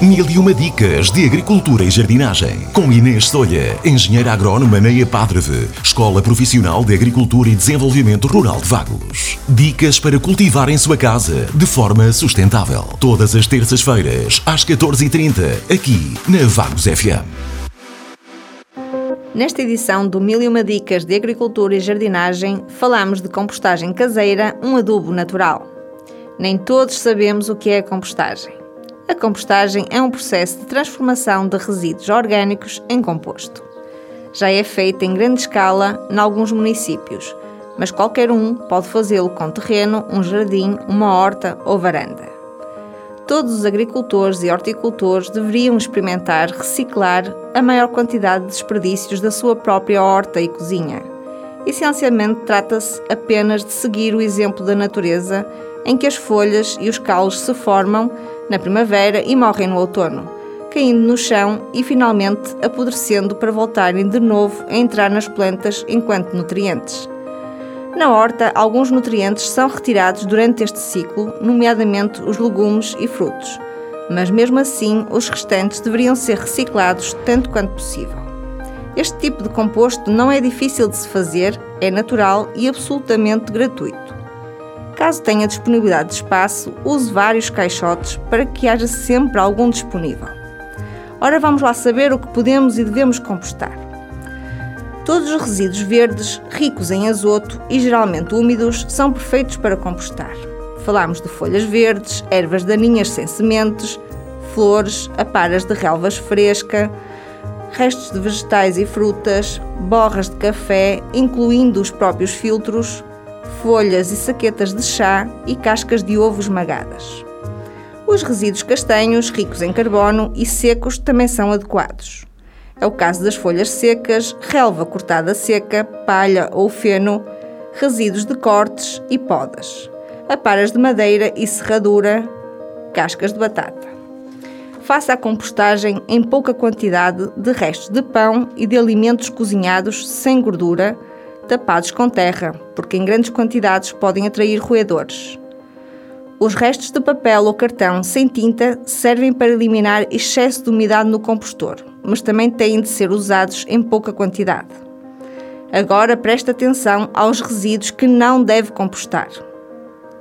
Mil e uma dicas de agricultura e jardinagem. Com Inês Solha, engenheira agrónoma na EPADREV, Escola Profissional de Agricultura e Desenvolvimento Rural de Vagos. Dicas para cultivar em sua casa de forma sustentável. Todas as terças-feiras, às 14h30, aqui na Vagos FM. Nesta edição do Mil e uma Dicas de Agricultura e Jardinagem, falamos de compostagem caseira, um adubo natural. Nem todos sabemos o que é a compostagem. A compostagem é um processo de transformação de resíduos orgânicos em composto. Já é feita em grande escala em alguns municípios, mas qualquer um pode fazê-lo com terreno, um jardim, uma horta ou varanda. Todos os agricultores e horticultores deveriam experimentar reciclar a maior quantidade de desperdícios da sua própria horta e cozinha. Essencialmente, trata-se apenas de seguir o exemplo da natureza, em que as folhas e os calos se formam na primavera e morrem no outono, caindo no chão e finalmente apodrecendo para voltarem de novo a entrar nas plantas enquanto nutrientes. Na horta, alguns nutrientes são retirados durante este ciclo, nomeadamente os legumes e frutos, mas mesmo assim os restantes deveriam ser reciclados tanto quanto possível. Este tipo de composto não é difícil de se fazer, é natural e absolutamente gratuito. Caso tenha disponibilidade de espaço, use vários caixotes para que haja sempre algum disponível. Ora, vamos lá saber o que podemos e devemos compostar. Todos os resíduos verdes, ricos em azoto e geralmente úmidos, são perfeitos para compostar. Falamos de folhas verdes, ervas daninhas sem sementes, flores, aparas de relvas fresca, restos de vegetais e frutas, borras de café, incluindo os próprios filtros, folhas e saquetas de chá e cascas de ovo esmagadas. Os resíduos castanhos, ricos em carbono e secos, também são adequados. É o caso das folhas secas, relva cortada seca, palha ou feno, resíduos de cortes e podas, aparas de madeira e serradura, cascas de batata. Faça a compostagem em pouca quantidade de restos de pão e de alimentos cozinhados sem gordura, tapados com terra, porque em grandes quantidades podem atrair roedores. Os restos de papel ou cartão sem tinta servem para eliminar excesso de umidade no compostor, mas também têm de ser usados em pouca quantidade. Agora preste atenção aos resíduos que não deve compostar: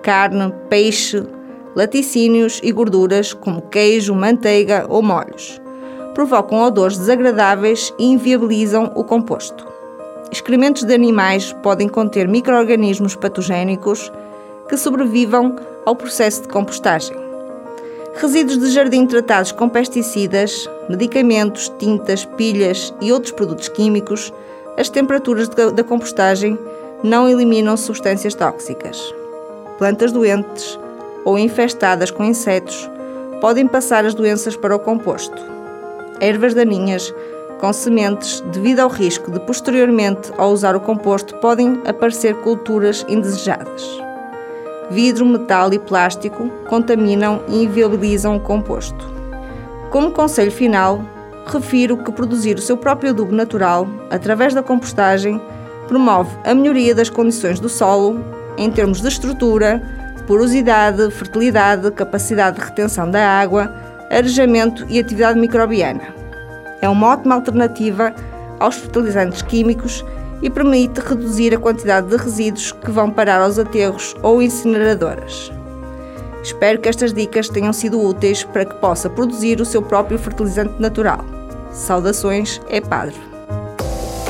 carne, peixe, laticínios e gorduras como queijo, manteiga ou molhos. Provocam odores desagradáveis e inviabilizam o composto. Excrementos de animais podem conter microorganismos patogénicos que sobrevivam ao processo de compostagem. Resíduos de jardim tratados com pesticidas, medicamentos, tintas, pilhas e outros produtos químicos, as temperaturas da compostagem não eliminam substâncias tóxicas. Plantas doentes ou infestadas com insetos podem passar as doenças para o composto. Ervas daninhas com sementes, devido ao risco de posteriormente, ao usar o composto, podem aparecer culturas indesejadas. Vidro, metal e plástico contaminam e inviabilizam o composto. Como conselho final, refiro que produzir o seu próprio adubo natural, através da compostagem, promove a melhoria das condições do solo, em termos de estrutura, porosidade, fertilidade, capacidade de retenção da água, arejamento e atividade microbiana é uma ótima alternativa aos fertilizantes químicos e permite reduzir a quantidade de resíduos que vão parar aos aterros ou incineradoras. Espero que estas dicas tenham sido úteis para que possa produzir o seu próprio fertilizante natural. Saudações, é Padre.